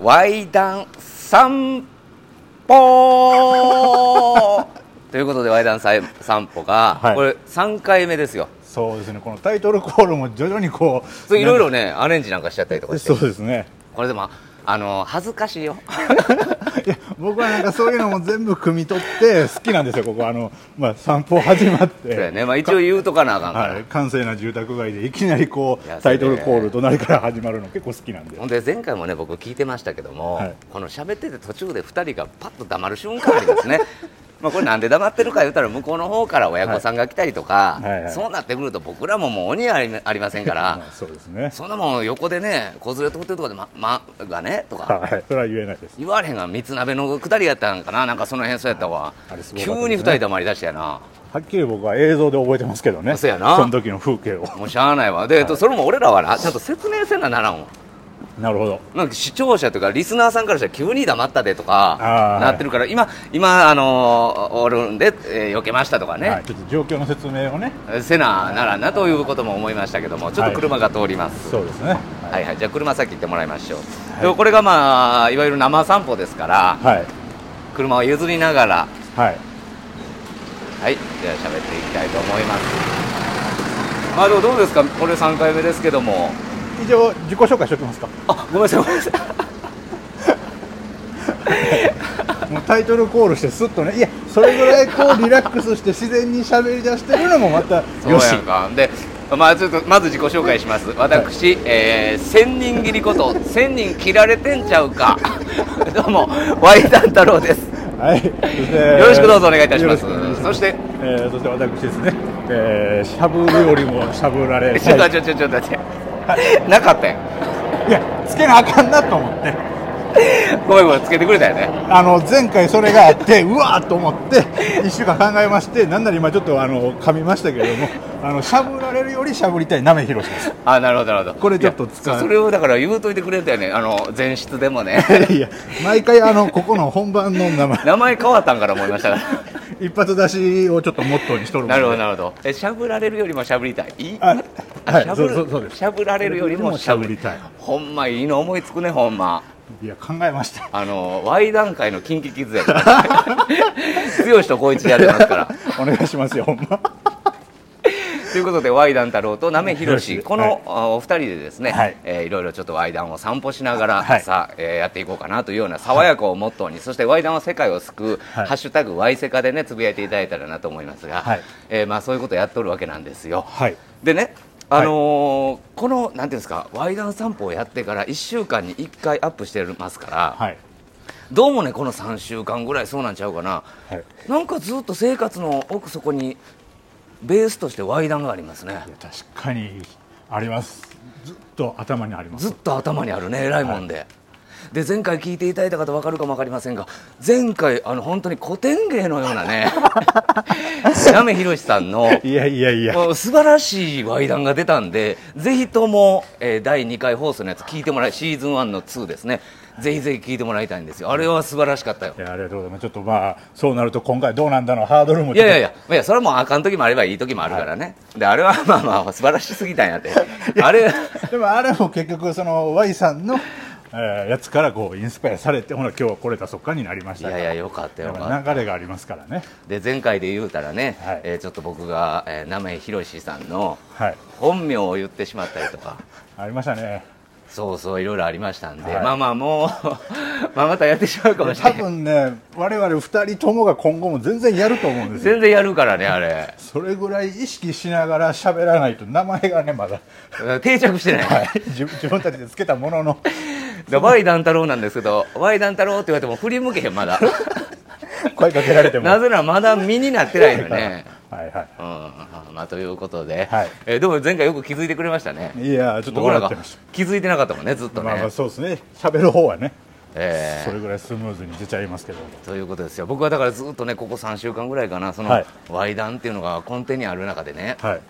ワイダン散歩。ということでワイダン散歩が、はい。これ3回目ですよ。そうですね。このタイトルコールも徐々にこういろいろねアレンジなんかしちゃったりとかして。そうですね。これでもあの恥ずかしいよ。いや僕はなんかそういうのも全部汲み取って好きなんですよここ。あの、まあ、散歩始まっそうてやね、まあ、一応言うとかなあかんから、はい、閑静な住宅街でいきなりこうタイトルコール隣から始まるの結構好きなんで。ほんで前回もね僕聞いてましたけども、はい。この喋ってて途中で2人がパッと黙る瞬間ありますねまあこれなんで黙ってるか言ったら向こうの方から親御さんが来たりとか、はい。はいはい。そうなってくると僕らももう鬼ありありませんから まあそうですね。そんなもん横でね子連れ通ってるとかでままがねとか。はい。それは言えないです。言われへんが三つ鍋のくだりやったんかななんかその辺そうやったわ、あれすごかったですね。急に2人黙りだしたやなはっきり僕は映像で覚えてますけどねそうやなその時の風景をもうしゃあないわで、えっとそれも俺らはな。ちゃんと説明せなならんわなるほど。なんか視聴者とかリスナーさんからしたら急に黙ったでとかなってるから今今あのーおるんで、えー避けましたとかね、はい、ちょっと状況の説明をね。せなならんなということも思いましたけどもちょっと車が通ります、そうですね。はい、はい。じゃあ車先行ってもらいましょう、はい。これがまあいわゆる生散歩ですからはい。車を譲りながら。はい。はい。じゃあ喋っていきたいと思います。まあでもどうですか？これ3回目ですけども以上自己紹介しておきますか。あごめんなさい。ごめんなさいもうタイトルコールしてすっとね。いやそれぐらいこうリラックスして自然に喋り出してるのもまたそうよしでまあちょっとまず自己紹介します。私、えー、千人切りこと千人切られてんちゃうか。どうもワイダン太郎です。はい、よろしくどうぞお願いいたします。よろくお願いしそして、えー、そして私ですね、えー、しゃぶるよりもしゃぶられちょっとはいちょちょちょっと待ってなかったよ。いやつけなあかんなと思って。ごめんごめんつけてくれたよね。あの前回それがあって うわーと思って1週間考えましてなんなら今ちょっとあの噛みましたけれどもあのしゃぶられるよりしゃぶりたいなめひろしです。あなるほどなるほど。これちょっと使う。それをだから言うといてくれたよね。あの前室でもね。いや毎回あのここの本番の名前。名前変わったんから思いました。か ら一発出しをちょっとモットーにしとるなるほどなるほど。えしゃぶられるよりもしゃぶりたい？いいあはいしゃぶられるよりもしゃぶりしゃぶりほんまいいの思いつくねほんまいや考えました。あの Y 段階のキンキズやから。剛と光一でやってますから。お願いしますよほんま。ということで Y 談太郎となめひろしこの、はい。あお二人でですね、はい。えーいろいろちょっと Y 談を散歩しながら、はい。さあ、えーやっていこうかなというような爽やかをモットーに、そして Y 談は世界を救う、はい。ハッシュタグ Y セカでねつぶやいていただいたらなと思いますが、はい。えーまあそういうことをやっとるわけなんですよ。はい。でねあのーこのなんていうんですか Y 談散歩をやってから1週間に1回アップしてますから、はい。どうもねこの3週間ぐらいそうなんちゃうかな。はい。なんかずっと生活の奥底にベースとして Y 談がありますね。確かにあります。ずっと頭にあります。ずっと頭にあるね偉いもんで、で前回聞いていただいた方分かるかも分かりませんが前回あの本当に古典芸のようなねなめひろしさんのいやいやいや。素晴らしい話談が出たんでぜひとも、えー第2回放送のやつ聞いてもらいシーズン1の2ですね。ぜひぜひ聞いてもらいたいんですよ。あれは素晴らしかったよ。いやありがとうございます。ちょっとまあそうなると今回どうなんだのハードルもいやいやいや、いやそれはもうあかん時もあればいい時もあるからね、であれはまあまあ素晴らしすぎたんやって あれでもあれも結局その Y さんの、えーやつからこうインスパイアされてほら今日来れたそっかになりましいたから。やいやよかったよかった。流れがありますからね。で前回で言うたらね、はい。えーちょっと僕が、えー、名前ひろしさんのはい。本名を言ってしまったりとか。ありましたね。そうそういろいろありましたんで、はい。まあまあもう まあまたやってしまうかもしれ多ない分ね我々2人ともが今後も全然やると思うんですよ。全然やるからねあれ。それぐらい意識しながら喋らないと名前がねまだ、定着してない、はい、自自分たちでつけたものので Y 団太郎なんですけど Y 団太郎って言われても振り向けへんまだ。声かけられても。なぜならまだ身になってないのね。はいはうんまあということで、はい。えーでも前回よく気づいてくれましたね。いいやちょっと僕らが気づいてなかったもんねずっとね、たまあまあそうですね。喋る方はね。えーそれぐらいスムーズに出ちゃいますけど。ということですよ。僕はだからずっとねここ3週間ぐらいかなその、はい。ワイダンっていうのが根底にある中でね。はい。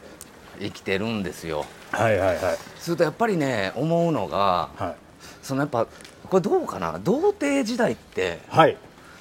生きてるんですよ。はいはいはい。するとやっぱりね思うのがはいそのやっぱこれどうかな？童貞時代ってはい。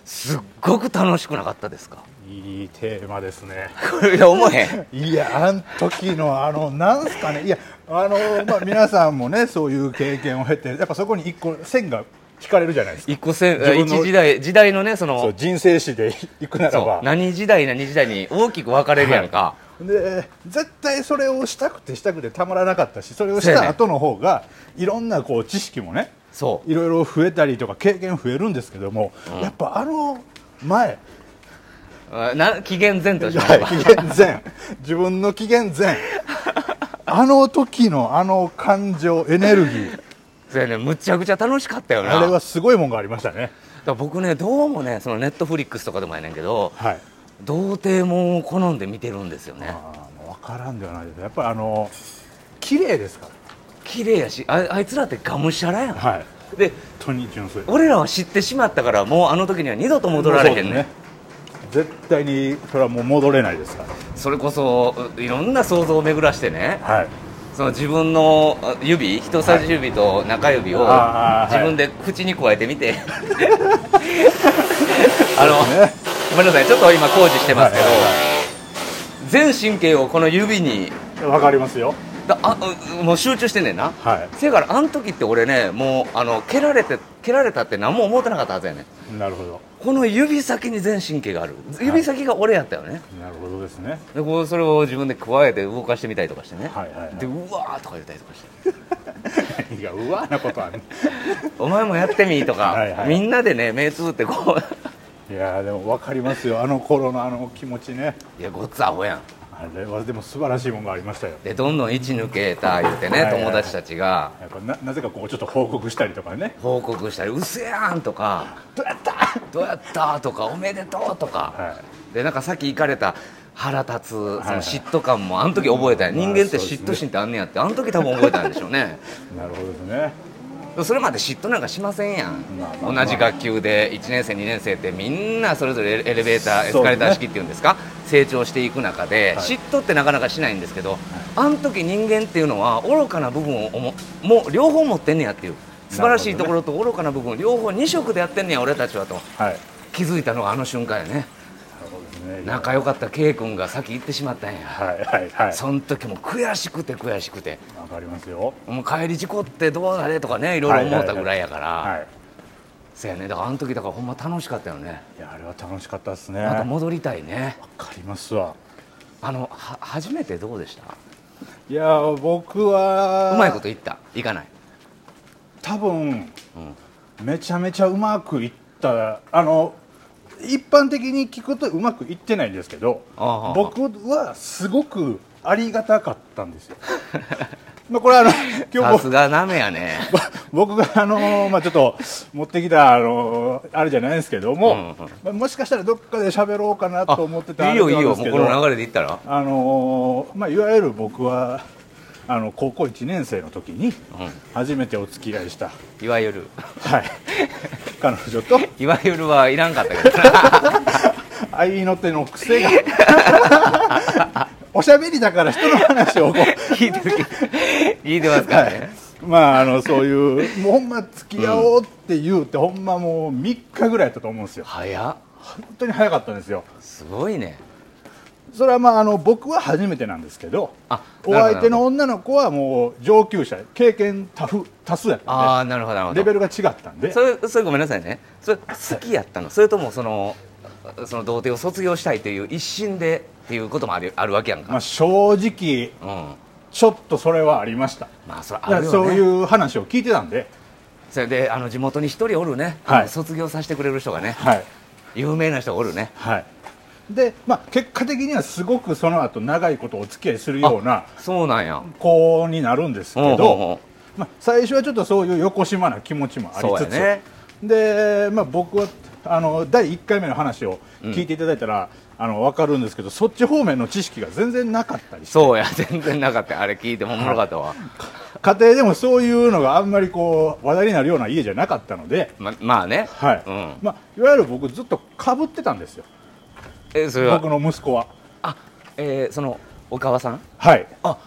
すっごく楽しくなかったですか？いいテーマですね。いや思えへん。いやあの時のあのなんすかね？いやあのまあ皆さんもねそういう経験を経てやっぱそこに一個線が聞かれるじゃないですか。一個せ自分の一時代時代のねその人生史で行くならば。何時代何時代に大きく分かれるやんか、で絶対それをしたくてしたくてたまらなかったしそれをした後の方がいろんなこう知識もねそう。いろいろ増えたりとか経験増えるんですけども、やっぱあの前あな紀元前としまし紀元前。自分の紀元前。あの時のあの感情エネルギー。そうやね。むちゃくちゃ楽しかったよな。あれはすごいもんがありましたね。僕ねどうもねそのネットフリックスとかでもやねんけどはい童貞もんを好んで見てるんですよね。分からんではないです。やっぱりあの綺麗ですか綺麗やしああいつらってがむしゃらやん、らはい。で俺らは知ってしまったからもうあの時には二度と戻られへんね。そうです絶対にそれはもう戻れないですから。それこそういろんな想像を巡らしてね。はい。その自分のあ指人差し指と中指を自分で口に加えてみて。あの、ねごめんなさい。ちょっと今工事してますけど、はいはい全神経をこの指に。わかりますよ。だあうもう集中してんねんな、はせやからあの時って俺ねもうあの蹴られて蹴られたって何も思ってなかったはずやねん。いなるほど。この指先に全神経がある。指先が俺やったよね、なるほどですね。でこうそれを自分で加えて動かしてみたりとかしてね、はいはいはい。でうわーとか言ったりとかして。何がうわなことある お前もやってみとかはいはい。みんなでね目つぶってこいやーでも分かりますよあの頃のあの気持ちね。ういやごっつアホやん。あれはでも素晴らしいものがありましたよ。でどんどん位置抜けた言うてねはいはい友達たちが。やっぱななぜかこうちょっと報告したりとかね。報告したり「うせやん」とか。どうやった「どうやった?」とか「おめでとう」とか、はでなんかさっき行かれた腹立つそのいはい。嫉妬感もあの時覚えたよ、まあ人間って嫉妬心ってあんねやってあの時多分覚えたんでしょうね。なるほどですねそれまで嫉妬なんかしませんやん、同じ学級で1年生2年生ってみんなそれぞれエレベーターエスカレーター式っていうんですか？成長していく中で、はい。嫉妬ってなかなかしないんですけど、あの時人間っていうのは愚かな部分をももう両方持ってんねやっていう。素晴らしいところと愚かな部分両方2色でやってんねや俺たちはと。はい。気づいたのがあの瞬間やねね。仲良かった K 君が先行ってしまったんや、はいはいはい。その時も悔しくて悔しくて。わかりますよ。もう帰り事故ってどうなれとかねいろいろ思ったぐらいやから、はいそやね。だからあの時だからほんま楽しかったよね。いやあれは楽しかったですね。またわ戻りたいね。かりますわ。あのは初めてどうでした？いや僕はうまいこと言った？いかない？多分うん。めちゃめちゃうまくいったあの一般的に聞くとうまくいってないんですけど僕はすごくありがたかったんですよ。まあこれはあの 今日さすがなめやね。僕があのまあちょっと持ってきたあのあれじゃないですけども、まあもしかしたらどっかで喋ろうかなと思ってたいいよいいよもうこの流れで言ったら。あのまあいわゆる僕はあの高校1年生の時にう初めてお付き合いした、んいわゆる。はい、彼女と。いわゆるはいらんかったけどな。愛の手の癖が。おしゃべりだから人の話をこ聞いてる聞いてますからね、うまああのそういうもうほんま付き合おうって言うて、ほんまもう3日ぐらいやったと思うんですよ。早っ。本当に早かったんですよ。すごいねそれはまああの僕は初めてなんですけどあお相手の女の子はもう上級者経験多数多数やったんああなるほどなるほど。でレベルが違ったんで。それそれごめんなさいね。それ好きやったの？それともそのその童貞を卒業したいという一心でっていうこともあるあるわけやんか、まあ、正直うん。ちょっとそれはありました。まあそれあるよね。そういう話を聞いてたんで。それであの地元に一人おるね、はい。卒業させてくれる人がね。はい。有名な人がおるね。はいで、まあ、結果的にはすごくその後長いことお付き合いするようなそうなんや。子になるんですけどほまあ、最初はちょっとそういう横島な気持ちもありつつ、ね。で、まあ、僕はあの第1回目の話を聞いていただいたら、あの分かるんですけどそっち方面の知識が全然なかったりして。そうや。全然なかった。あれ聞いてもおもろかったわ、家庭でもそういうのがあんまりこう話題になるような家じゃなかったので、ままあね。はい。うん。まあ、いわゆる僕ずっとかぶってたんですよえそれは。僕の息子は。あえーそのお川さん？はい。あ。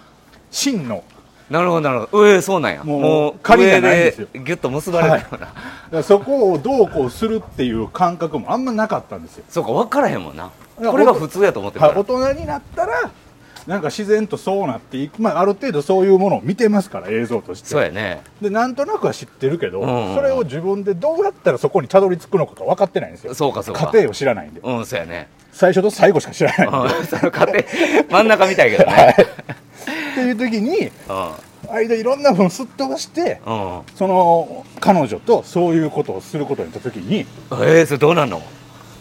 真の。なるほどなるほど。上そうなんや。もう仮じ上ゃないんですよ。でギュッと結ばれたような、だからそこをどうこうするっていう感覚もあんまなかったんですよ。そうか分からへんもんな。これが普通やと思ってるかはい、ら、大人になったらなんか自然とそうなっていく、まあ、ある程度そういうものを見てますから映像として。そうやね。でなんとなくは知ってるけど、うんうんうん。それを自分でどうやったらそこにたどり着くのかが分かってないんですよ。そうかそうか。過程を知らないんで。うんそうやね。最初と最後しか知らないうん その家庭真ん中みたいけどはい。ねっていう時にう間いろんな分すっ飛ばしてんうん。その彼女とそういうことをすることになった時に。えー、それどうなんの？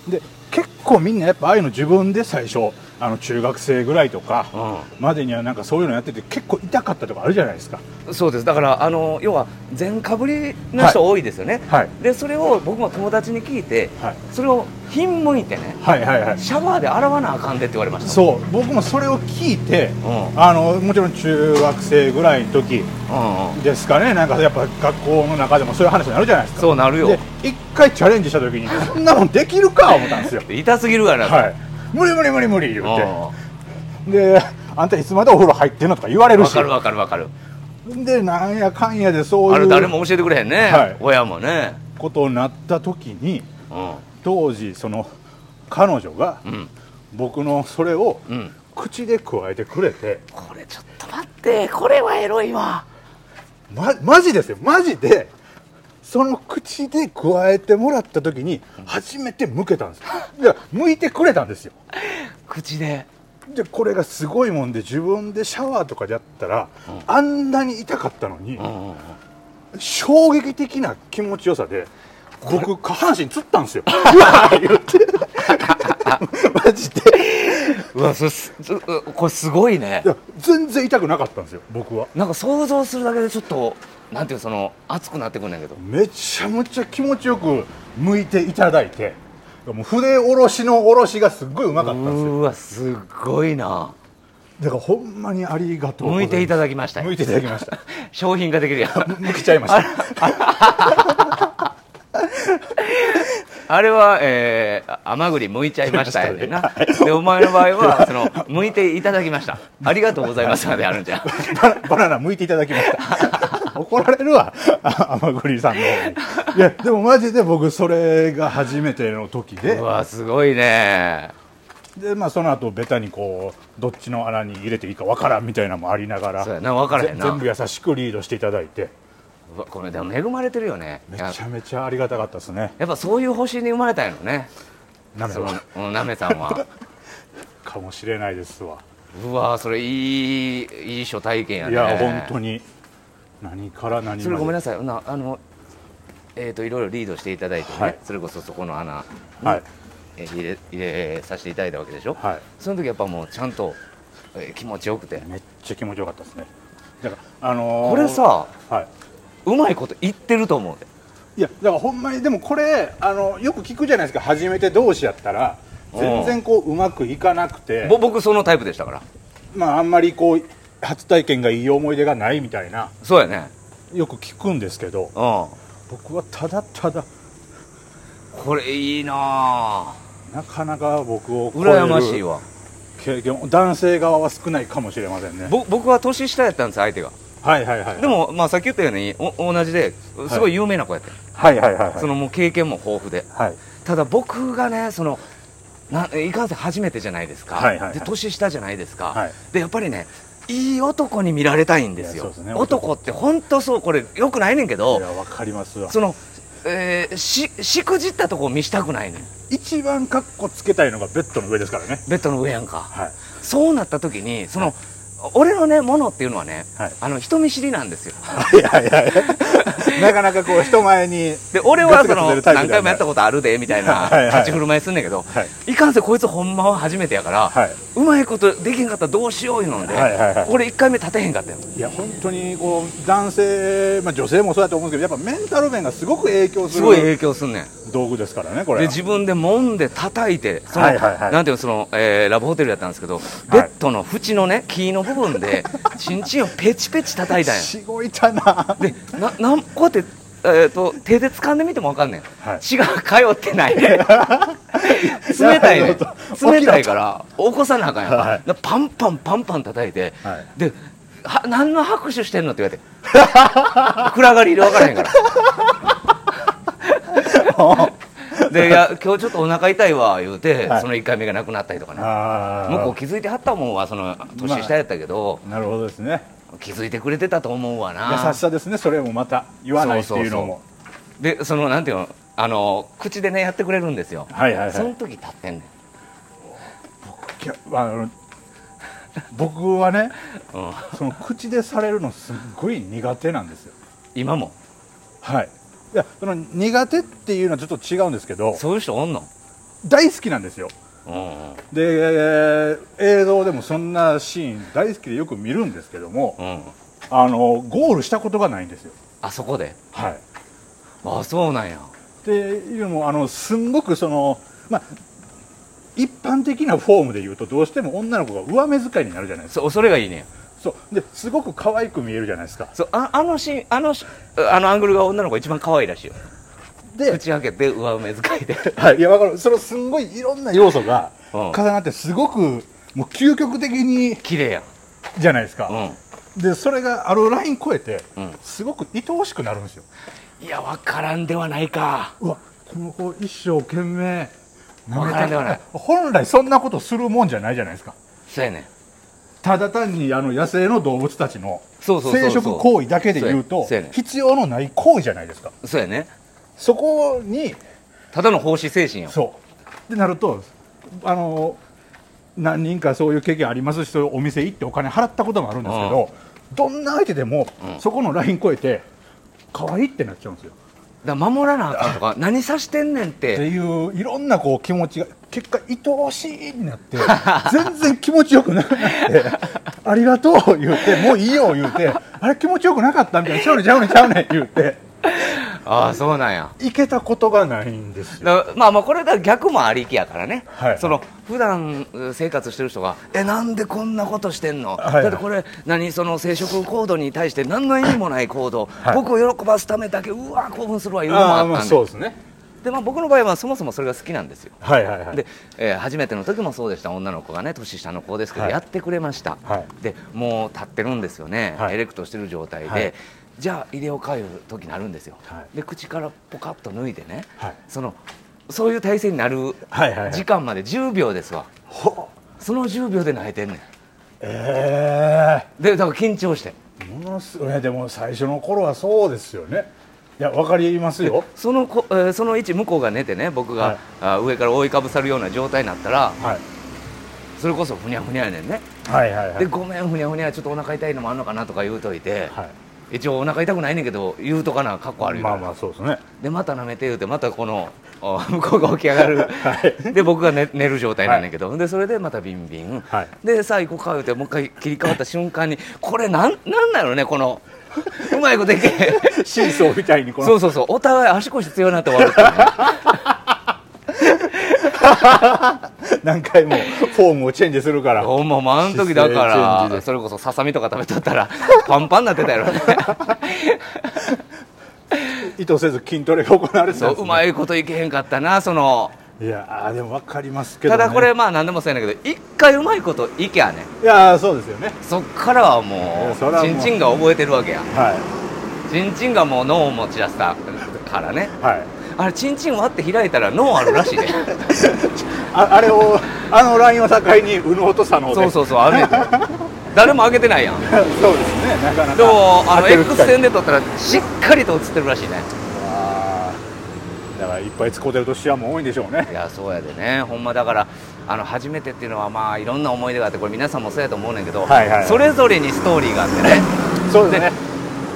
で結構みんなやっぱああいうの自分で最初あの中学生ぐらいとかうまでにはなんかそういうのやってて結構痛かったとかあるじゃないですか。そうです。だからあの要は全かぶりの人多いですよね、はい。でそれを僕も友達に聞いて、はい。それをひんむいてねはいはいはい。シャワーで洗わなあかんでって言われましたそう。僕もそれを聞いてうん。あのもちろん中学生ぐらいの時うんうん。ですかね。なんかやっぱ学校の中でもそういう話になるじゃないですか。そうなるよ。で一回チャレンジした時にそんなもんできるか思ったんですよ。痛すぎるわなはい無理無理無理無理言うて。うであんたいつまでお風呂入ってんのとか言われるし。んわかるわかるわかる。でなんやかんやでそうあれ誰いうも教えてくれへんね、はい。親もね。ことになった時にうん。当時その彼女がうん。僕のそれをうん。口で加えてくれて。これちょっと待ってこれはエロいわ。まマジですよ。マジでその口で加えてもらった時に初めて向けたんですよ。いや向いてくれたんですよ。口で。でこれがすごいもんで自分でシャワーとかでやったら、あんなに痛かったのに、うん。うんうん衝撃的な気持ちよさで僕下半身つったんですよ。うわー言って。マジで。うわそこれすごいね。全然痛くなかったんですよ僕は。なんか想像するだけでちょっとなんていうその熱くなってくんねんけど。めちゃめちゃ気持ちよく向いていただいて。もう筆下ろしの下ろしがすっごいうまかったんですよ。うわすっごいな。だからほんまにありがとうございます。向いていただきました。よ向いていただきました。商品ができるやん向けちゃいました。あれは、えー、甘栗剥いちゃいましたやでな。で、お前の場合は、その、剥いていただきました。ありがとうございますまであるんじゃ。ん。バナバナナ剥いていただきました 怒られるわあ甘栗さんのいやでもマジで僕それが初めての時でうわ、すごいね。で、まあ、その後ベタにこうどっちの穴に入れていいかわからんみたいなのもありながらそうやな、分からへんな。ぜ全部優しくリードしていただいてうわこれでも恵まれてるよね。めちゃめちゃありがたかったですねやっぱそういう星に生まれたんやろね。そのなめは、うんなめさんは。かもしれないですわうわ、それいい、いい初体験やね。いや本当に何から何それごめんなさい。なあの、えっ、と、いろいろリードしていただいてね、はいそれこそそこの穴に、はいえー入れ、入れさせていただいたわけでしょ？はいその時やっぱもうちゃんと、えー気持ちよくて。めっちゃ気持ちよかったですねだからあのーこれさ、はいうまいこと言ってると思うで。いやだからほんまにでもこれあのよく聞くじゃないですか初めて同士やったら全然こううまくいかなくてぼ僕そのタイプでしたから。まああんまりこう初体験がいい思い出がないみたいな。そうやね。よく聞くんですけどうん。僕はただただこれいいなあなかなか僕を羨ましいわ。経験男性側は少ないかもしれませんね。ぼ僕は年下やったんです、相手が。はいはいはいでも、まあさっき言ったように、お同じで、すごい有名な子やって、はいはいはいはい。そのもう経験も豊富で。はい。ただ僕がね、その、ないかんせん初めてじゃないですか、はいはいはい。で年下じゃないですか、はい。でやっぱりねいい男に見られたいんですよ。ね。男。って本当そうこれよくないねんけいどやわかりますわ。その、えーししくじったとこ見したくないねん。一番カッコつけたいのがベッドの上ですからね。ベッドの上やんか、はい。そうなった時にその、俺のねものっていうのはね、はい。あの人見知りなんですよ。いやいやいや。なかなかこう人前にで俺はその何回もやったことあるでみたいな立ち振る舞いすんねんけど、はい。いかんせんこいつほんまは初めてやから、はい。うまいことできへんかったらどうしよういうので、はいはいはい。俺1回目立てへんかったよ。いや本当にこう男性、まあ、女性もそうだと思うんですけどやっぱメンタル面がすごく影響する。すごい影響すんねん道具ですからねこれで自分で揉んで叩いてその、はいはいはい。なんていうのその、えーラブホテルやったんですけどベッドの縁のね木の部分でチンチンをペチペチ叩いたんや。しごいたな。でななんこうやって、えー、と手で掴んでみても分かんねん、はい。血が通ってない。ね 冷たいね冷たいから起こさなあかんやん。か,、はい。パンパンパンパン叩いて、はい。では何の拍手してんのって言われて。暗がりで分からへんからでいや今日ちょっとお腹痛いわ言うて、はいその1回目がなくなったりとかね。あ向こう気づいてはったもんはその年下やったけど、なるほどですね。気づいてくれてたと思うわな。優しさですねそれもまた言わないっていうのも。でそのなんていうのあの口でねやってくれるんですよ、はいはいはい。その時立ってんねいやあの僕はねん、うん、その口でされるのすっごい苦手なんですよ。今も？はいいやその苦手っていうのはちょっと違うんですけどそういう人おんの、大好きなんですよ。うんうん、で、えー映像でもそんなシーン大好きでよく見るんですけどもうん、あのゴールしたことがないんですよ。あそこで？はい。あそうなんや。っていうのもあのすんごくそのまあ一般的なフォームで言うとどうしても女の子が上目遣いになるじゃないですか。そそれがいいね。んそう。ですごく可愛く見えるじゃないですか。そうああのシーンあのしあのアングルが女の子一番可愛いらしいよ。で、口開けて上目遣いで。はい、いやわかる。そのすんごいいろんな要素がうん。重なってすごくもう究極的に綺麗や。んじゃないですか、うん。でそれがあるライン超えて、うん。すごく愛おしくなるんですよ。いや分からんではないか。うわこの子一生懸命わからんではない。本来そんなことするもんじゃないじゃないですか。そうやねんただ単にあの野生の動物たちの生殖行為だけで言うと必要のない行為じゃないですか。そうやね。そこにただの奉仕精神よ。そう。でなるとあの何人かそういう経験ありますしそういうお店行ってお金払ったこともあるんですけど、どんな相手でも、うん。そこのライン超えて可愛いってなっちゃうんですよ。だから守らなあかんとか何さしてんねんっってていういろんなこう気持ちが結果愛おしいになって全然気持ちよくなくなって ありがとう言うてもういいよ言うてあれ気持ちよくなかったみたいなちゃうねんちゃうねんちゃうねん言うて。ああそうなんや。いけたことがないんですよ。だまあまあこれだ逆もありきやからね、はいその普段う生活してる人がえなんでこんなことしてんの、はいはい。だってこれ何その生殖行動に対して何の意味もない行動、はい。僕を喜ばすためだけうわ興奮するわいうのもあああまあったんでそうですねで、まあ、僕の場合はそもそもそれが好きなんですよ。はいはいはい。で、えー初めての時もそうでした。女の子がね年下の子ですけど、はい。やってくれました、はい。でもう立ってるんですよね、はい。エレクトしてる状態で、はい。じゃあ入れを変える時になるんですよ、はい。で口からポカッと抜いてね、はい。そのそういう体勢になるはいはいはい。時間まで10秒ですわ。ほその10秒で泣いてんねん。えでだから緊張して。えものすごいやでも最初の頃はそうですよねいやわかりますよ。そのこ、えーその位置向こうが寝てね僕が、はい。あ上から覆いかぶさるような状態になったらはい。それこそふにゃふにゃやねんね、はいはいはい。でごめんふにゃふにゃちょっとお腹痛いのもあんのかなとか言うといて、はい。一応お腹痛くないねんけど言うとかなかっこ悪いまあまあそうですね。でまた舐めて言うてまたこのお向こうが起き上がる、はい。で僕が寝寝る状態なんだけど、でそれでまたビンビン、はい。でさあ行こうか言うてもう一回切り替わった瞬間にこれなんなんなのねこの うまいこといけ。シーソーみたいにこの。そうそうそう。お互い足腰強いなって終わるっていうね。何回もフォームをチェンジするから。ほんまもうあの時だからそれこそささみとか食べとったらパンパンになってたやろ。ね 意図せず筋トレが行われてたんです、ね、そううまいこといけへんかったなそのいやーでも分かりますけど、ね、ただこれまあ何でもそうやねんけど一回うまいこといけやねいやーそうですよね。そっからはもうう。チンチンが覚えてるわけやはチンチンがもう脳を持ち出したからね。いはい。あれチンチン割って開いたら脳あるらしいで。ああれをあのラインを境に右脳と左脳で。そうそうそうあるねん。て 誰も開けてないやん。そうですねなかなか。でもあの X 会。線で撮ったらしっかりと映ってるらしいねぱい使うてると視野も多いんでしょうね。いやそうやでね。ほんまだからあの初めてっていうのはまあいろんな思い出があってこれ皆さんもそうやと思うねんけど、はいはいはい。それぞれにストーリーがあってね。そうですね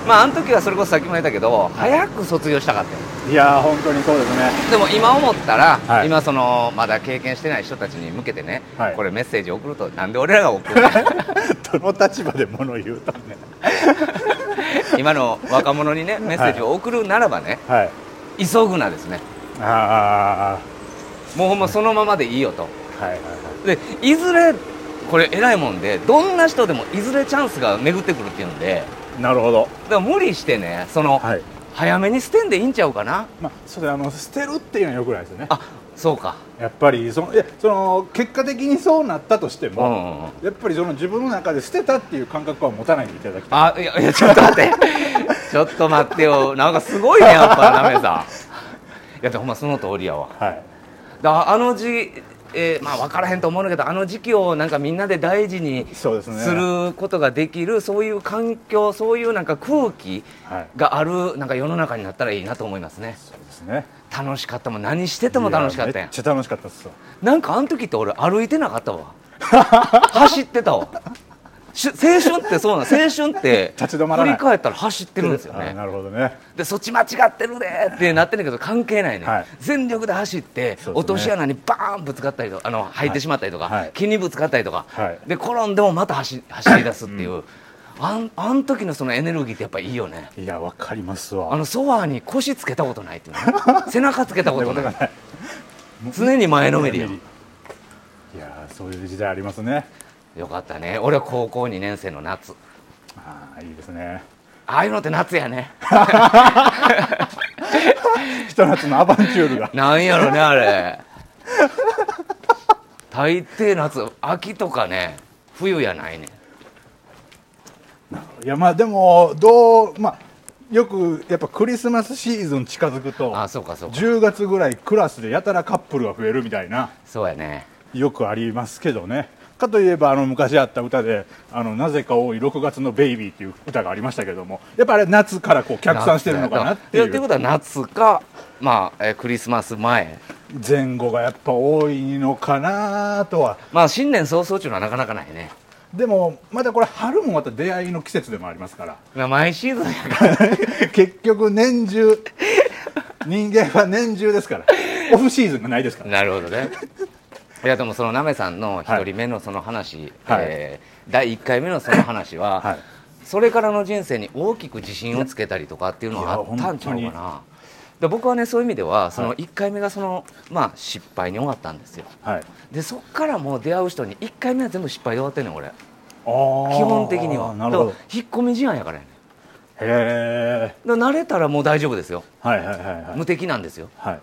まああの時はそれこそさっきも言ったけど早く卒業したかったよ。いやー本当にそうですね。でも今思ったら、はい。今そのまだ経験してない人たちに向けてね、はい。これメッセージ送るとなんで俺らが送るの？どの立場で物を言うとね 今の若者にねメッセージを送るならばね、はい。急ぐなですねあもうほんまそのままでいいよと。あはいはいはい。でいずれこれ偉いもんでどんな人でもいずれチャンスが巡ってくるっていうんで。なるほど。だから無理してねその、はい。早めに捨てんでいいんちゃうかな。まあそれあの捨てるっていうのはよくないですよね。あそうか。やっぱりそのいやその結果的にそうなったとしてうんうも、んうん。やっぱりその自分の中で捨てたっていう感覚は持たないでいただきたい。あいやいやちょっと待って。ちょっと待ってよ。なんかすごいねやっぱなめさんやでほんまその通りやわ。はい。だあの時えーまあ分からへんと思うんだけどあの時期をなんかみんなで大事にそうですることができるそういう環境そういうなんか空気はい。があるなんか世の中になったらいいなと思いますね。そうですね。楽しかったもん。何してても楽しかったやん。いめっちゃ楽しかったですわなんかあの時って俺歩いてなかったわ。走ってたわ。し青春ってそうなの青春って立ち止まらない。振り返ったら走ってるんですよあねなるほどね。でそっち間違ってるでってなってんだけど関係ないね、はい。全力で走って、ね。落とし穴にバーンぶつかったりとあの入ってしまったりとか、はい。木にぶつかったりとか、はい。で転んでもまた走走り出すっていう、あんあん時のそのエネルギーってやっぱいいよね。いやわかりますわ。あのソファーに腰つけたことないっていうね。背中つけたことない。常に前のめりよ いやーそういう時代ありますねよかったね。俺は高校2年生の夏。ああいいですね。ああいうのって夏やね。ひと夏のアバンチュールがなんやろねあれ。大抵夏秋とかね冬やないね。いやまあでもどうまあよくやっぱクリスマスシーズン近づくとあそうかそうか。10月ぐらいクラスでやたらカップルが増えるみたいな。そうやね。よくありますけどねかといえばあの昔あった歌で「あのなぜか多い6月のベイビー」っていう歌がありましたけどもやっぱあれ夏からこう逆算してるのかなっていやっていううことは夏かまあ、えークリスマス前。前後がやっぱ多いのかなとは。まあ新年早々っていうのはなかなかないね。でもまたこれ春もまた出会いの季節でもありますから。まあ毎シーズンやから。結局年中人間は年中ですから。オフシーズンがないですから。なるほどねいやでもそのなめさんの一人目のその話、はい。えー第1回目のその話は、はい。それからの人生に大きく自信をつけたりとかっていうのはあったんちゃうかな。で僕はねそういう意味ではそのはい1回目がその、まあ、失敗に終わったんですよ。はい。でそっからもう出会う人に1回目は全部失敗で終わってんねん俺。基基本的には。なるほど。引っ込み思案やからやねへえ慣れたらもう大丈夫ですよ。はいはいはいはい。無敵なんですよ。はい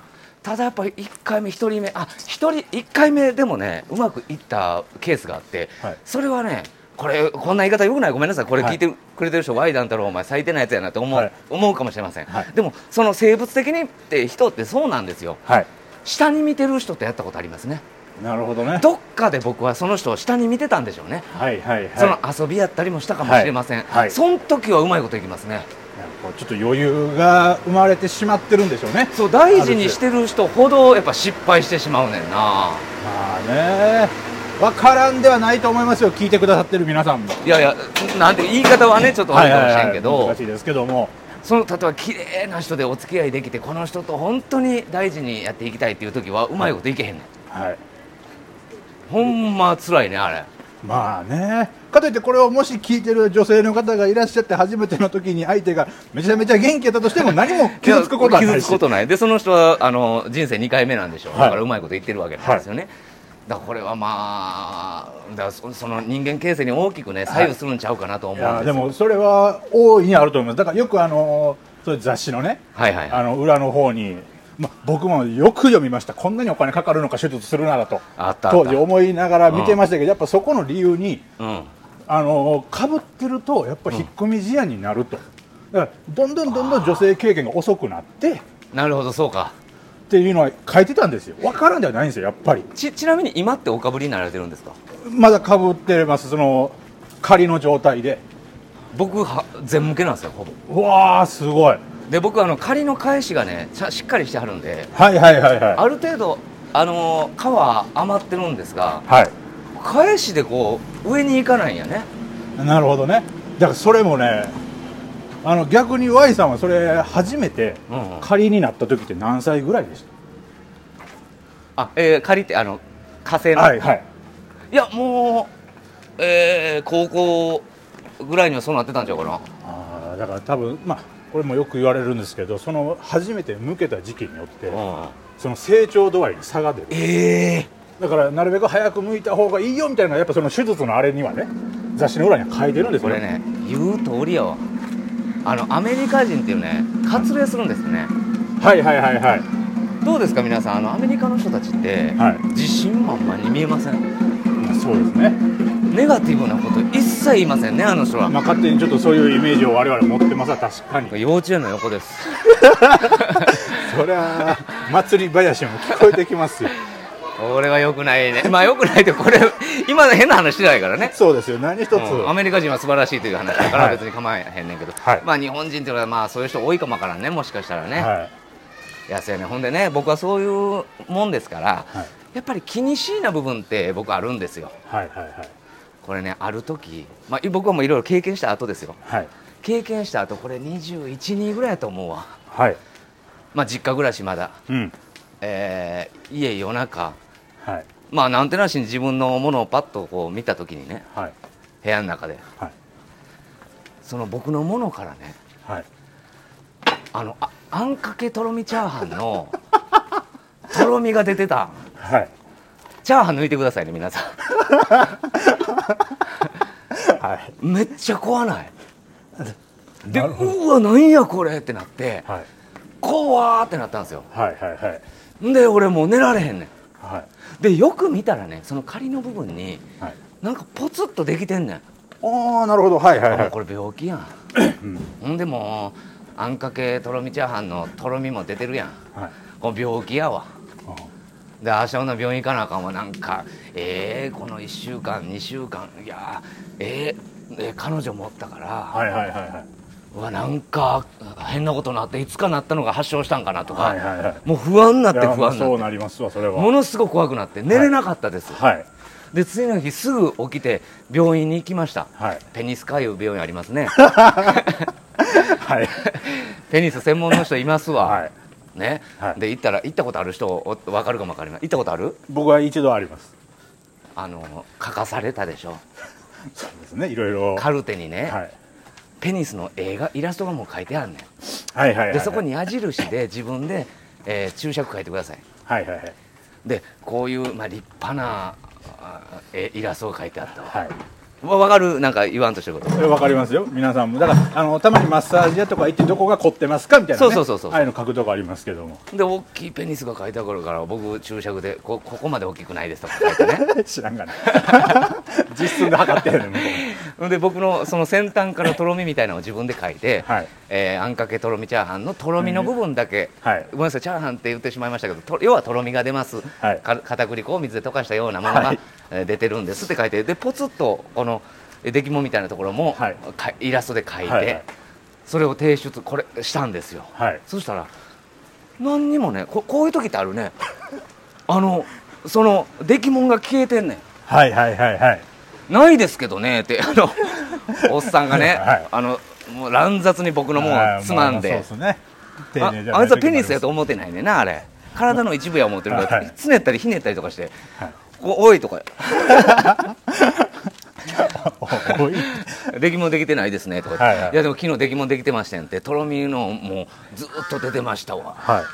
ただやっぱり1回目1人目あ一人1回目でもねうまくいったケースがあって、はい。それはねこれこんな言い方よくない。ごめんなさい。これはい。聞いてくれてる人、ワイダン太郎お前最低なやつやなって思う,、はい。思うかもしれません、はい。でもその生物的にって人ってそうなんですよ。はい。下に見てる人ってやったことありますね。なるほどね。どっかで僕はその人を下に見てたんでしょうね、はいはいはい。その遊びやったりもしたかもしれません、はい。はい。その時はうまいこといきますねやっぱちょっと余裕が生まれてしまってるんでしょうね。そう大事にしてる人ほどやっぱ失敗してしまうねんな。まあね。分からんではないと思いますよ聞いてくださってる皆さんも。いやいやなんて言い方はねちょっと悪いかもしれんけど、難しいですけども。その例えば綺麗な人でお付き合いできてこの人と本当に大事にやっていきたいっていう時はうまいこといけへんねん、はい。ほんま辛いねあれまあね。かといってこれをもし聞いてる女性の方がいらっしゃって初めての時に相手がめちゃめちゃ元気やったとしても何も傷つくことはないし。傷つくことないでその人はあの人生2回目なんでしょう、はい。だからうまいこと言ってるわけなんですよね、だからこれはまあだそその人間形成に大きくね左右するんちゃうかなと思いうんででもそれは大いにあると思います。だからよくあのそういう雑誌のねはいはい。あの裏の方に、ま、僕もよく読みました。こんなにお金かかるのか手術するならと。当時思いながら見てましたけど、やっぱそこの理由にうん。あのかぶってるとやっぱ引っ込み思案になると、だからどんどんどんどん女性経験が遅くなってなるほどそうか。っていうのは書いてたんですよ。分からんではないんですよやっぱり。ちちなみに今っておかぶりになられてるんですか？まだかぶってます。その仮の状態で。僕は全向けなんですよほぼ。うわーすごいで僕あの仮の返しがねしっかりしてはるんではいはいはいはある程度あの皮余ってるんですがいはい。返しでこう上に行かないんやね。なるほどね。だからそれもねあの逆に Y さんはそれ初めてうんうん。仮になった時って何歳ぐらいでしあえー、仮ってあの火星の、、たはいい。はいやもうえー、高校ぐらいにはそうなってたんちゃうかな。あーだから多分まあこれもよく言われるんですけどその初めて向けた時期によってうんその成長度合いに差が出る。ええ。だからなるべく早く向いた方がいいよみたいなやっぱその手術のあれにはね雑誌の裏には書いてるんですよ。これね言う通りやわあのアメリカ人っていうね割礼するんですね。はいはいはいはい。どうですか皆さん？あのアメリカの人たちって、はい。自信満々に見えません？まあそうですね。ネガティブなこと一切言いませんねあの人は、まあ勝手にちょっとそういうイメージを我々持ってますわ。確かに。幼稚園の横です。そそりゃ祭り林も聞こえてきますよ。これはよくないね。まあよくないってこれ今変な話してないからね。そうですよ。何一つ、うん。アメリカ人は素晴らしいという話だからはい。別に構えへんねんけど、はい。まあ日本人っていうのはまあそういう人多いかもわからんねもしかしたらね、はい。いやそうやね。ほんでね僕はそういうもんですから、はいやっぱり気にしいな部分って僕あるんですよ。はいはいはい。これねある時、まあ、僕はもういろいろ経験した後ですよ。はい。経験した後これ21人ぐらいやと思うわ。はい。まあ実家暮らしまだ、うん。えー家夜中。はい。まあなんてなしに自分のものをパッとこう見た時にねはい。部屋の中で。はい。その僕のものからねはい。あのああんかけとろみチャーハンのとろみが出てたはい。チャーハン抜いてくださいね皆さはい。んめっちゃ怖ない？でうわなんやこれってなってはい。怖ーってなったんですよ。はいはいはい。んで俺もう寝られへんねはい。んでよく見たらねその仮の部分にはい。なんかポツッとできてんねん、ああなるほど。はいはいはい。これ病気やん。うん。ほんでもうあんかけとろみチャーハンのとろみも出てるやん。はい。これ病気やわあで明日の病院行かなあかんわ。なんかえー、この1週間2週間いやーえー、えー彼女持ったから、はいはいはいはい。うわなんか変なことなっていつかなったのが発症したんかなとか、はいはいはい。もう不安になって不安になって。まあそうなりますわそれは。ものすごく怖くなって寝れなかったです、はい。で次の日すぐ起きて病院に行きました、はい。ペニスカいう病院ありますね。はい。ペニス専門の人いますわ、はいね、はい。で行ったら行ったことある人お分かるかも分かりません。行ったことある？僕は一度あります。あの書かされたでしょ。そうですねいろいろカルテにね、はい。ペニスの映画イラストがもう書いてあるねん。はいはいはいでそこに矢印で自分で、えー注釈書いてください。はいはいはい。でこういう、まあ、立派なあえイラストが書いてあったわはいわ分かるなんか言わんとしてること。えわかりますよ。皆さんも。だからあのたまにマッサージ屋とか行ってどこが凝ってますかみたいな、ね、そうそうそうそうああいうの書くとこありますけども。で大きいペニスが書いてあるから僕注釈でこここまで大きくないですとか書いてね。知らんがな。実寸で測ってるね向こで僕のその先端からとろみみたいなのを自分で書いて、はい。えーあんかけとろみチャーハンのとろみの部分だけ、はい。ごめんなさいチャーハンって言ってしまいましたけどと要はとろみが出ます、はい。か片栗粉を水で溶かしたようなものが、はい。えー出てるんですって書いてでポツッとこのえー出来物みたいなところも、はい。かイラストで書いて、はいはい。それを提出これしたんですよ、うはい。そしたら何にもねここういう時ってあるね。あのその出来物が消えてんねん。はいはいはいはいないですけどねってあのおっさんがね、はい。あのもう乱雑に僕のものをつまんで、ね。丁ああいつはペニスやとと思ってないねんなあれ。体の一部や思ってるから、はい。つねったりひねったりとかしてはい「こおい」とか。おい「出来物できてないですね」とか、はいはい。いやでも昨日出来物できてましたんってとろみのもうずっと出てましたわ。はい。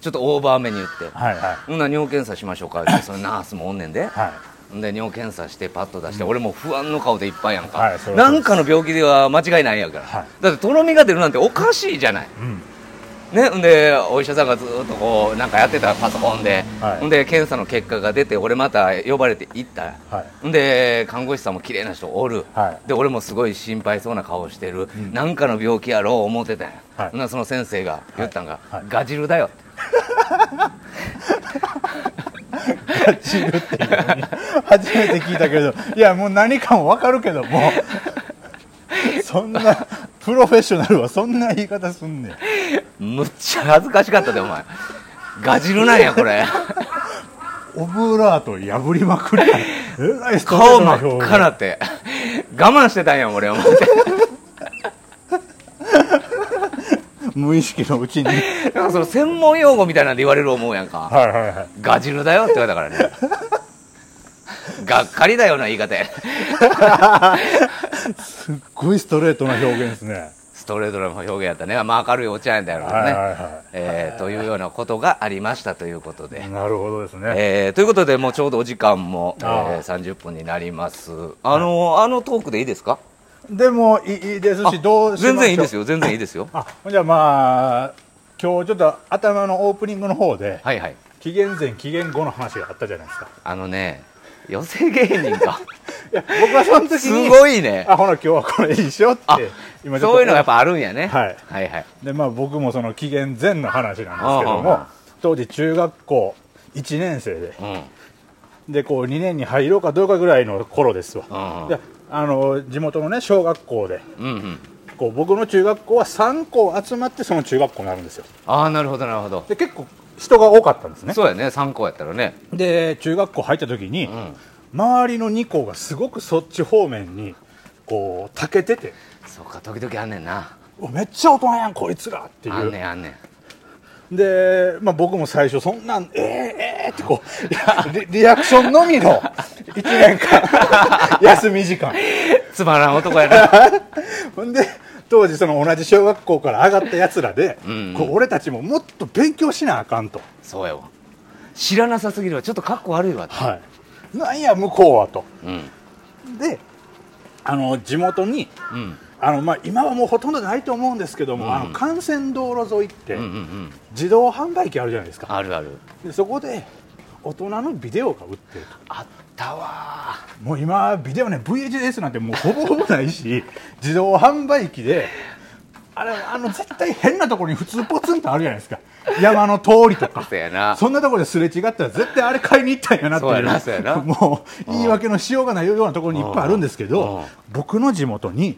ちょっとオーバーめに言って。はいはい。ほんなら尿検査しましょうか。ってそのナースもおんねんで、はい。んで尿検査してパッと出して、俺もう不安の顔でいっぱいやんか、はいなんかの病気では間違いないやから、はい。だってとろみが出るなんておかしいじゃない。うん。ね、んでお医者さんがずっとこうなんかやってたパソコンで、はい。んで検査の結果が出て俺また呼ばれて行った、はい。んで看護師さんも綺麗な人おる、はい。で俺もすごい心配そうな顔してる、なんかの病気やろう思ってたんや、はい。その先生が言ったんが、はい。ガジルだよって 知るっていうのに初めて聞いたけどいやもう何かも分かるけども。そんなプロフェッショナルはそんな言い方すんねん。むっちゃ恥ずかしかったでお前。ガジルなんやこれ。オブラート破りまくりや。えらいストレー顔真っ赤なって。我慢してたんや俺思って無意識のうちに。はいなんかその専門用語みたいなんで言われる思うやんか。はいはいガジルだよって言われたからね。がっかりだよな言い方や。すっごいストレートな表現ですね。ストレートな表現やったね、まあ、明るいお茶やったやろうね、はいはいはい。えーというようなことがありましたということで、なるほどですね、えーということでもうちょうどお時間も、えあー。30分になります。あの、あのトークでいいですか？でもいいですしどうし全然いいですよ全然いいですよ。あじゃあまあ今日ちょっと頭のオープニングの方ではいはい。紀元前紀元後の話があったじゃないですか。あのね寄せ芸人か。いや僕はその時すにごいね。あほな今日はこれいいしよってあ今そういうのがやっぱあるんやね。はい。はいはい。でまあ僕もその紀元前の話なんですけどもあ当時中学校1年生で。うん。でこう2年に入ろうかどうかぐらいの頃ですわ。うんであの地元のね小学校で。うんうん。こう僕の中学校は3校集まってその中学校になるんですよ。ああなるほどなるほど。で結構人が多かったんですね。そうやね参考やったらね。で中学校入った時に、うん。周りの2校がすごくそっち方面にこうたけてて。そうか時々あんねんな。おめっちゃ大人やんこいつらっていあんうねんあんねんで、まあ、僕も最初そんなんえー、えー、ってこう リリアクションのみの 1年間 休み時間。つまらん男やな。ほんで当時その同じ小学校から上がったやつらで、うん。こう俺たちももっと勉強しなあかんと。そうやわ。知らなさすぎるわ。ちょっとかっこ悪いわ。はい。なんや向こうはと。うん。であの地元にうんあの、まあ、今はもうほとんどないと思うんですけども、うん。あの幹線道路沿いって自動販売機あるじゃないですか、あるある。でそこで大人のビデオが売ってると。あったわ。もう今ビデオね VHS なんてもうほぼほぼないし 自動販売機であれあの絶対変なところに普通ポツンとあるじゃないですか。山の通りとか。そうやな。そんなところですれ違ったら絶対あれ買いに行ったんやなっていう。もう言い訳のしようがないようなところにいっぱいあるんですけうん。ど僕の地元にうん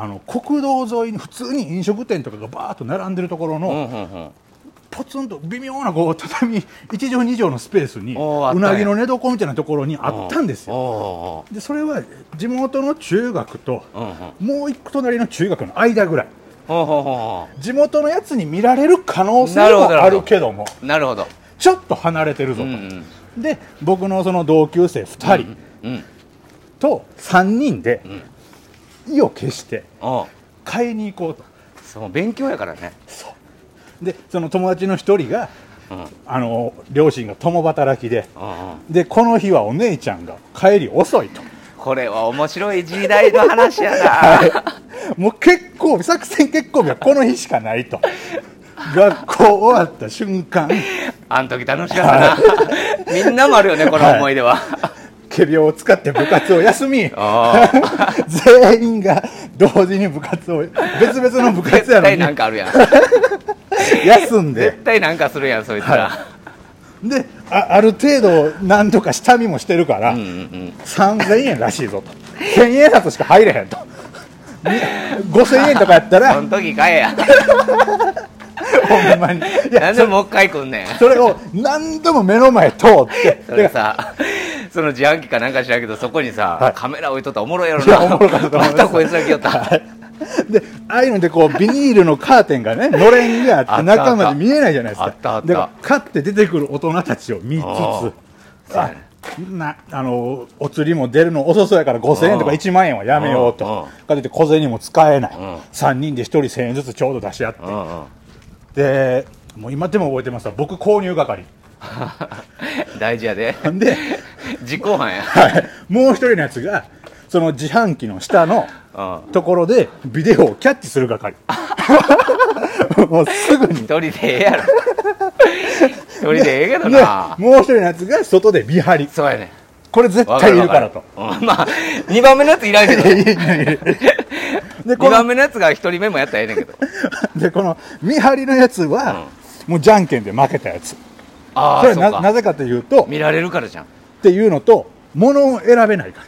あの国道沿いに普通に飲食店とかがバーッと並んでるところのポツンと微妙なこう畳1畳2畳のスペースにうんなぎの寝床みたいなところにあったんですよ。よでそれは地元の中学ともう一個隣の中学の間ぐらい。地元のやつに見られる可能性もあるけどもうなるほど。ちょっと離れてるぞと、うんうん。で僕のその同級生2人うんと3人でうん意を決して買いに行こうと。そう勉強やからね。でその友達の1人がうん。うんあの両親が共働きでうんでこの日はお姉ちゃんが帰り遅いと。これは面白い時代の話やな。もう結構作戦決行日はこの日しかないと。学校終わった瞬間。あん時楽しかったな。みんなもあるよねこの思い出は、仮病を使って部活を休み。全員が同時に部活を別々の部活絶やのに。対なんかあるやん。休んで。絶対なんかするやんそいつら、であある程度何とか下見もしてるから、うんうんうん。3000円らしいぞと。1000円札しか入れへんと。に5000円とかやったらその時買えや ほんまに。い やなんでもう一回来んねん。それを何度も目の前通って。それさその自販機かなんか知らんけどそこにさ、はい。カメラ置いとったらおもろいやろな。おもろかったと思いまたこいつだけよった、でああいうのでこうビニールのカーテンがねのれんがあって中まで見えないじゃないですか。あったあった。で買って出てくる大人たちを見つつあなあのお釣りも出るの遅そうやから5000円とかああ1万円はやめようと。かといって小銭も使えない。うん。3人で1人1000円ずつちょうど出し合ってでもう今でも覚えてますわ。僕購入係。大事やで。で、実行犯や。はい、もう一人のやつがその自販機の下のうんところでビデオをキャッチする係。もうすぐに。一人でええやろ。一人でええけどでなもう一人のやつが外で見張り。そうやねこれ絶対いるからと。うんまあ2番目のやついらんけど。で2この番目のやつが1人目もやったらええねんけど。でこの見張りのやつは、もうじゃんけんで負けたやつ。ああそうかそれはななぜかというとっ見られるからじゃん。ていうのと物を選べないか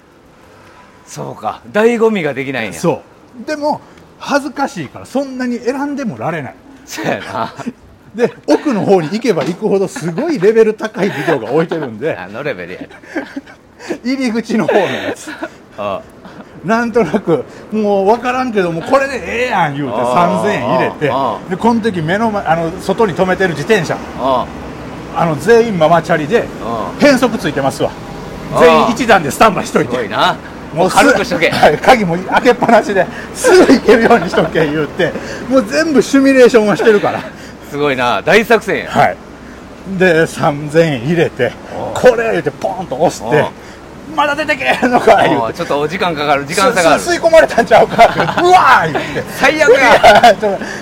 そうか。醍醐味ができないんや。らそう。でも恥ずかしいからそんなに選んでもられない。そうやなで奥の方に行けば行くほどすごいレベル高いビデオが置いてるんで あのレベルや入り口の方のやつ。あ。なんとなくもう分からんけどもこれでええやん言うてあー3000円入れてでこの時目の前あの外に止めてる自転車。ああ。の全員ママチャリであ変速ついてますわ。全員一段でスタンバイしといて。すごいな。もう軽くしとけ。はい、鍵も開けっぱなしですぐ行けるようにしとけ言うてもう全部シミュレーションはしてるからすごいな。大作戦や。はい。で3000円入れてあこれ言うてポンと押してあまだ出てけへんのか言うちょっとお時間かかる。時間差がある。す吸い込まれたんちゃうか。うわー言って。最悪や。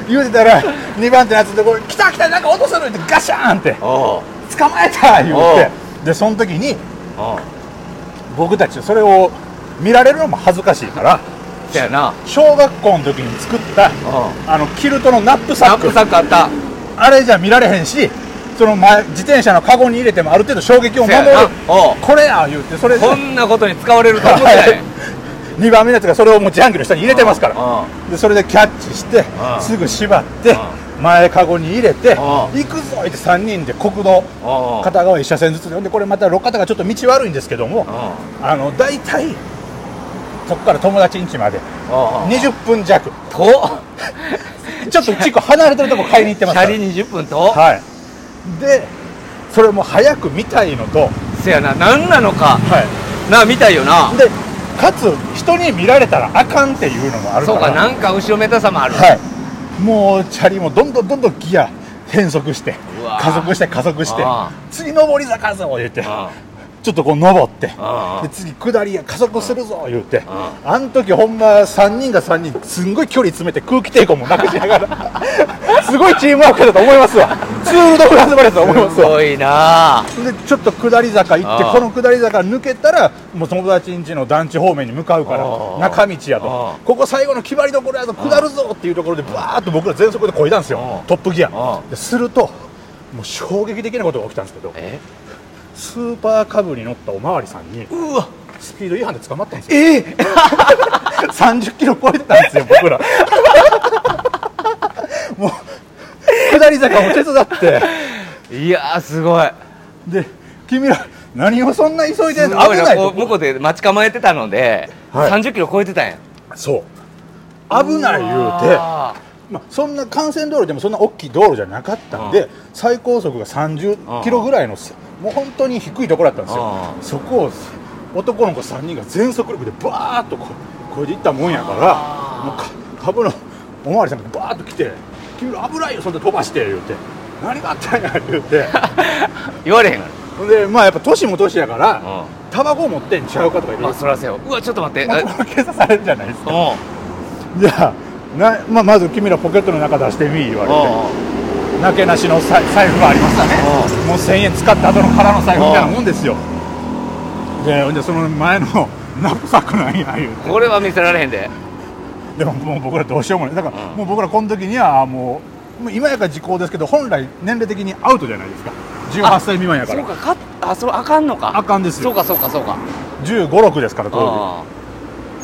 言うてたら2番手のやつのところ来た。来たなんか音するってガシャーンって。捕まえた言うおてでその時に僕たちそれを見られるのも恥ずかしいから小学校の時に作ったう。あのキルトのナップサック。ナップサックあったあれじゃ見られへんしその前自転車のカゴに入れてもある程度衝撃を守る。せやな。おう。これや言うてそれで。こんなことに使われると思ってない。2番目のやつがそれをもう自販機の下に入れてますから。う。でそれでキャッチしてう。んすぐ縛ってう。前カゴに入れてん行くぞって3人で国道う。ん片側1車線ずつで。ほんでこれまた路肩がちょっと道悪いんですけどもう。あの大体そこから友達ん家まで。んうん20分弱。と ちょっと地区離れてるとこ買いに行ってます。チャリ20分とはい。でそれも早く見たいのと、せやな何なのか。は、な見たいよな。いでかつ人に見られたらあかんっていうのもあるかそうらかなんか後ろめたさもある。はい。もうチャリもどんどんどんどんギア変速して加速して加速してあ次上り坂ぞ言って。あちょっとこう登ってあで次下りや加速するぞ言って。ああ。ん時ほんま3人が3人すんごい距離詰めて空気抵抗もなくしながら すごいチームワークだと思いますわ。ツール・ド・フランスバレーだと思いますわ。すごいなでちょっと下り坂行ってこの下り坂抜けたらもう友達ん家の団地方面に向かうから中道やあとここ最後の決まりどころやと下るぞっていうところでバーッと僕ら全速で漕いだんですよ。トップギアでするともう衝撃的なことが起きたんですけどえ？スーパーカブに乗ったおまわりさんにうわ。スピード違反で捕まったんですよ。え30 キロ超えてたんですよ僕ら。もう下り坂も手伝って。いやーすごい。で君ら何をそんな急いでんの？危ないと向こうで待ち構えてたので、はい。30キロ超えてたんや。そう。危ない言うてあまあ、そんな幹線道路でもそんな大きい道路じゃなかったんで、最高速が30キロぐらいのもう本当に低いところだったんですよ。あそこを男の子3人が全速力でバーッとこうこれで行ったもんやからもうか株のおまわりさんがバーッと来て「君ら危ないよそんな飛ばして」言うて「何があったんや」言うて。言われへん。かほんでまあやっぱ年も年やかららタバコ持ってんちゃうかとか言う。んうあそらせようわちょっと待って。警察されるじゃないですか。うん。じゃあな、まあ、まず君らポケットの中出してみ言われて。うなけなしの財財布がありましたね1000円使った後の空の財布みたいなもんですよ。でほんでその前のナップサックなんや言うて。んこれは見せられへんで。でももう僕らどうしようもない。だから、うん。もう僕らこの時にはもうもう今やから時効ですけど本来年齢的にアウトじゃないですか。18歳未満やから。そうかかあそれあかんのか。あかんですよ。そうかそうかそうか。1 5 6ですから当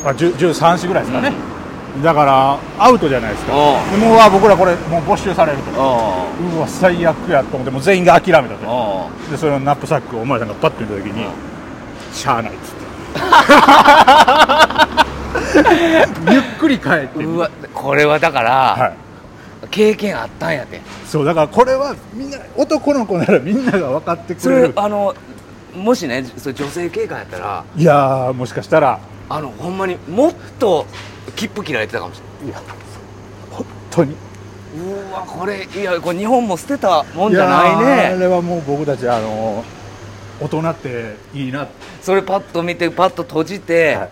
あ時あ10 13歳ぐらいですかね、だからアウトじゃないですか。う。でもうわ僕らこれもう没収されると。あう。わ最悪やと思ってもう全員が諦めたと。あでそれをナップサックをお前さんがパッと見た時に「しゃあない」っつって。ゆっくり帰って。うわこれはだから、はい。経験あったんやって。そうだからこれはみんな男の子ならみんなが分かってそくれる。れあのもしねそれ女性警官やったらいやーもしかしたら。あのほんまにもっと切符切られてたかもしれい。や本当に。ないうわこれいやこれ日本も捨てたもんじゃないね。あれはもう僕たちあの大人っていいな。それパッと見てパッと閉じて、はい。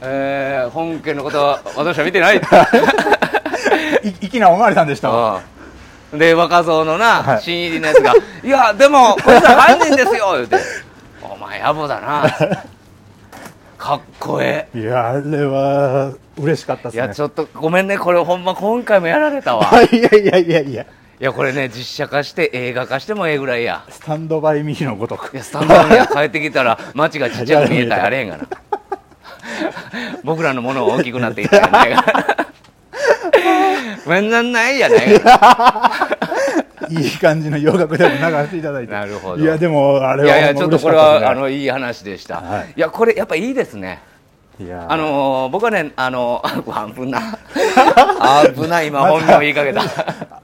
えー本件のことは私は見てない。い粋なおまわりさんでした。で若造のな、はい。新入りのやつが「いやでもこいつら犯人ですよ」言うて「お前野暮だな」かっこえいやあれは嬉しかったえですね。いやちょっとごめんね。これほんま今回もやられたわ。いやいやいやいや。いやこれね実写化して映画化してもええぐらいや。スタンドバイミーのごとく。いやスタンドアップに帰ってきたら 街がちっちゃく見えたらあれへんがな。僕らのものが大きくなっていったやないかごめんなんないやないかいい感じの洋楽でも流していただいて。なるほど。いやでもあれはいやいやちょっとこれは、ああのいい話でした、はい。い、やこれやっぱいいですね。いやあのー僕はねあのー、危な。危ない今本名言いかけた。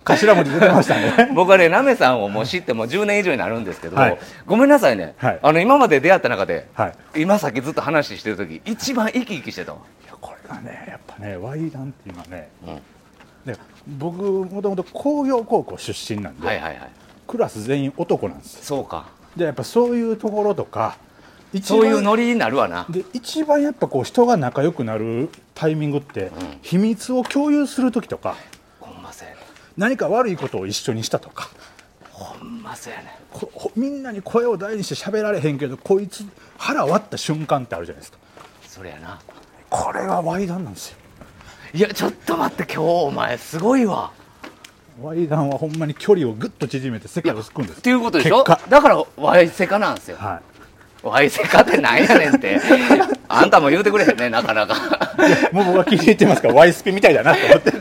頭文字出てましたね。僕はねなめさんをもう知ってもう10年以上になるんですけど、はい。ごめんなさいね、はい。あの今まで出会った中で、はい。今さっきずっと話してる時一番生き生きしてたわいやこれがねやっぱねワイダンっていうのはね、うん。で僕もともと工業高校出身なんで、はいはいはい。クラス全員男なんですよ。そうか。でやっぱそういうところとか一そういう番ノリになるわな。で一番やっぱこう人が仲良くなるタイミングって、秘密を共有する時とかほんませ何か悪いことを一緒にしたとか。ほんんまそうやね。みんなに声を大にして喋られへんけどこいつ腹割った瞬間ってあるじゃないですか。それやな。これがワイダンなんですよいやちょっと待って今日お前すごいわ。ワイダンはほんまに距離をぐっと縮めて世界を救うんです。っていうことでしょ？だからワイセカなんですよ。はワイセカってなんやねんって。あんたも言うてくれへんねなかなか。いもう僕は気に入ってますからワイスピみたいだなと思って。こ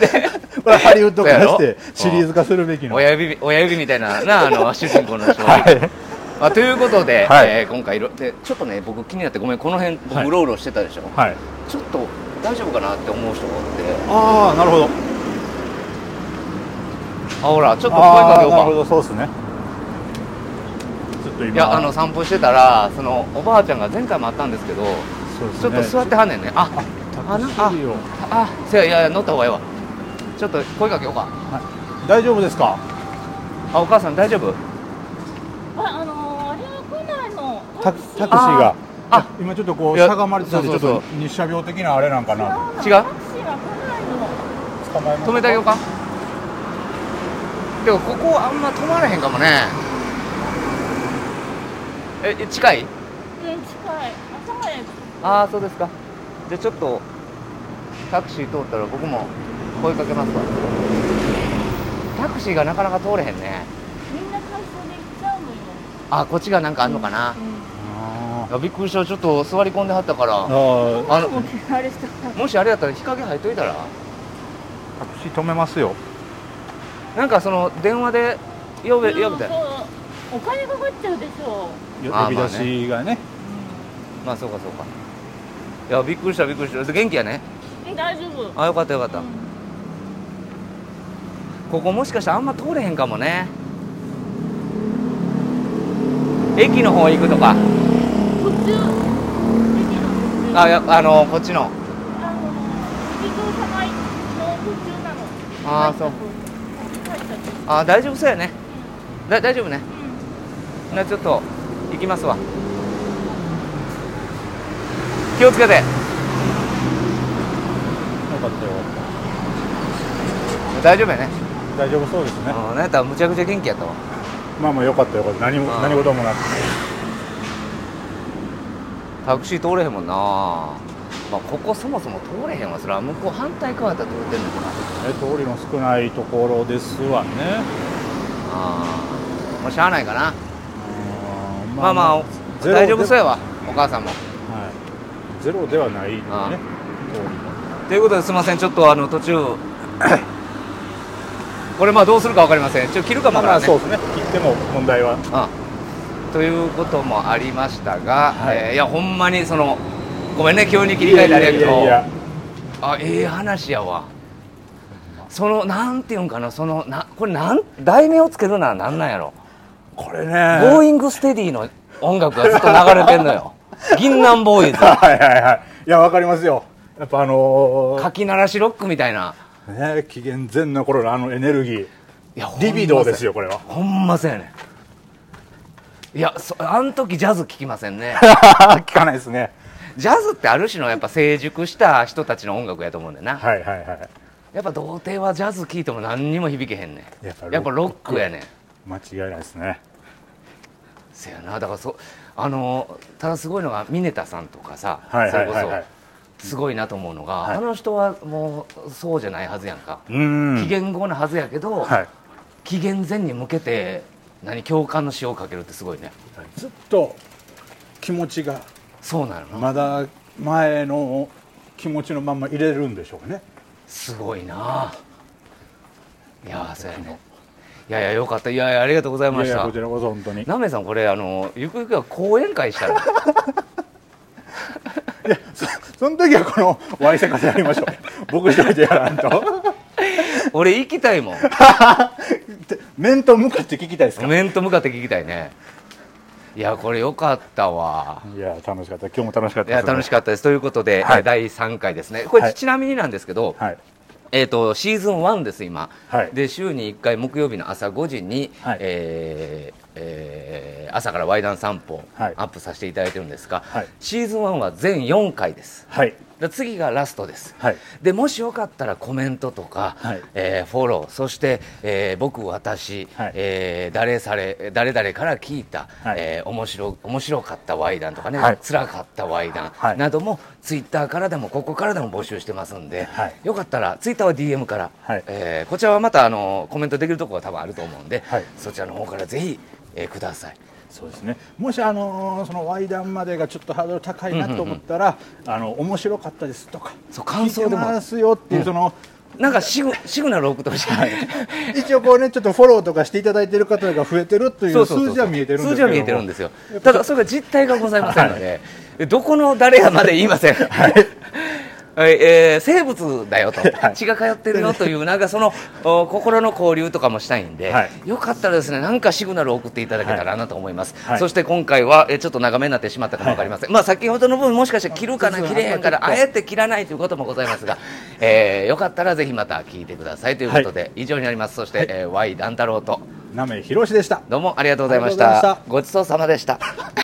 れはハリウッド化してシリーズ化するべきの。親指親指みたいななあの 主人公の人。はい。まあ、ということで、はい。えー今回いろでちょっとね僕気になってごめんこの辺はい。僕うろうろしてたでしょ、はい。ちょっと大丈夫かなって思う人がおって。ああなるほど。あほらちょっと声かけようああなるほかどそうですね。ちょっと今。いやあの散歩してたらそのおばあちゃんが前回もあったんですけどそうですちょっと座ってはんねんね。あタクシーをあせやいやいや乗った方がいいわ。ちょっと声かけようか。はい。大丈夫ですか？あお母さん大丈夫？あ、あのー、あれは来ないの。タクタクシーがあ今ちょっとこうしゃがまれてたんでちょっと日射病的なあれなんかな？違う？タクシーが来ないの。捕まえます止めてあげようかでもここあんま止まれへんかもねええ近い？うん、近い。朝早く。ああそうですかじゃあちょっとタクシー通ったら僕も声かけますわタクシーがなかなか通れへんねみんな回送で行っちゃうのよ。あこっちがなんかあんのかな、うん。あいやびっくりした。ちょっと座り込んではったから。ー。ああのもうあれしあれやったら日陰入っといたら？タクシー止めますよ。なんかその電話で呼べ呼べて。そうお金かかっちゃうでしょ。あー呼び出しがね。まあそうかそうか。いやびっくりしたびっくりした。で元気やね？大丈夫。あよかったよかった、うん。ここもしかしたらあんま通れへんかもね。駅の方行くとか。あやあのこっちの。あそう。あ大丈夫そうやね。だ大丈夫ね。うん。なちょっと行きますわ。気をつけて。よかったよ大丈夫やね。大丈夫そうですね。うんなんやったらむちゃくちゃ元気やったわ。まあまあよかったよかった。何も何事もなくタクシー通れへんもんな。まあここそもそも通れへんわ。それは向こう反対側やったら通れてんのかな。ね通りの少ないところですわね。ああもうしゃあないかな。うん。まあまあ大丈夫でそうやわ。お母さんも。はい。ゼロではないねあー。通ということですいません。ちょっとあの途中 これまあどうするか分かりません。ちょっと切るかりももわからんね。まあそうですね。切っても問題はうんということもありましたが、はい。いえーいやほんまにそのごめんね急に切り替えてあれやけど。あええ話やわ。そのなんていうんかなそのなこれなん題名をつけるならなんなんやろ。これね。ボーイングステディの音楽がずっと流れてんのよ。銀杏ボーイズ。はいはいはい。いやわかりますよ。やっぱあのかき鳴らしロックみたいな。ーね紀元前の頃のあのエネルギー。いやリビドーですよよこれは。ほんまそうやね。んいやそあん時ジャズ聴きませんね。聞かないですね。ジャズってある種のやっぱ成熟した人たちの音楽やと思うんだよな、はいはいはい。やっぱ童貞はジャズ聴いても何にも響けへんねん。やっぱロック。やねん。間違いないですね。せやな。だからそあのただすごいのがミネタさんとかさ、はいはいはいそれはいこそすごいなと思うのが、はい。あの人はもうそうじゃないはずやんか、うーん。紀元後なはずやけど、はい。紀元前に向けて何共感の塩をかけるってすごいね。ずっと気持ちがそうなの。な、まだ前の気持ちのまんま入れるんでしょうね。すごいな。いやーそうやね。いやいやよかった。いやいやありがとうございいました。やいやこちらこそ本当に。いなめさんこれあのゆくゆくは講演会したら。やそその時はこのワイセカでやりましょう。僕一人でやらんと 俺行きたいもん。面と向かって聞きたいですか？面と向かって聞きたいね。いやこれよかったわ。いや楽しかった。今日も楽しかったいや楽しかかったです。ということで、はい。えー第3回ですね。これ、はい。ちなみになんですけど、はい。えー、とシーズン1です今、はい。で週に1回木曜日の朝5時に、はい。えーえー朝からワイダン散歩はい。アップさせていただいてるんですが、はい。シーズン1は全4回です。はいで次がラストです、はい。でもしよかったらコメントとか、はい。えーフォローそして、えー僕私、はい。えー誰され誰々から聞いた、はい。えー面白面白かったワイダンとかね、はい。辛かったワイダン、はい。などもツイッターからでもここからでも募集してますんで、はい。よかったらツイッターは DM から、はい。えーこちらはまたあのコメントできるところが多分あると思うんで、はい。そちらの方からぜひ、えーください。そうですね。もしあのそのワイダンまでがちょっとハードル高いなと思ったら、あの面白かったですとかそう感想でも。ますよっていうその、なんかシグシグナル送ってほしい、一応こうねちょっとフォローとかしていただいてる方が増えてるといそう数字は見えてるんです数字は見えてるんですよ。ただそれが実態がございませんので、どこの誰やまで言いません、はいえー生物だよと、はい。血が通ってるよというなんかそのお心の交流とかもしたいんで、はい。よかったらですねなんかシグナルを送っていただけたらなと思います、はい。そして今回はえーちょっと長めになってしまったかもわかりません、まあ先ほどの分もしかして切るかな切れへんからあえて切らないということもございますが、えーよかったらぜひまた聞いてくださいということで、以上になります。そして、えー Y 団太郎と。なめひろしでした。どうもありがとうございました。ごちそうさまでした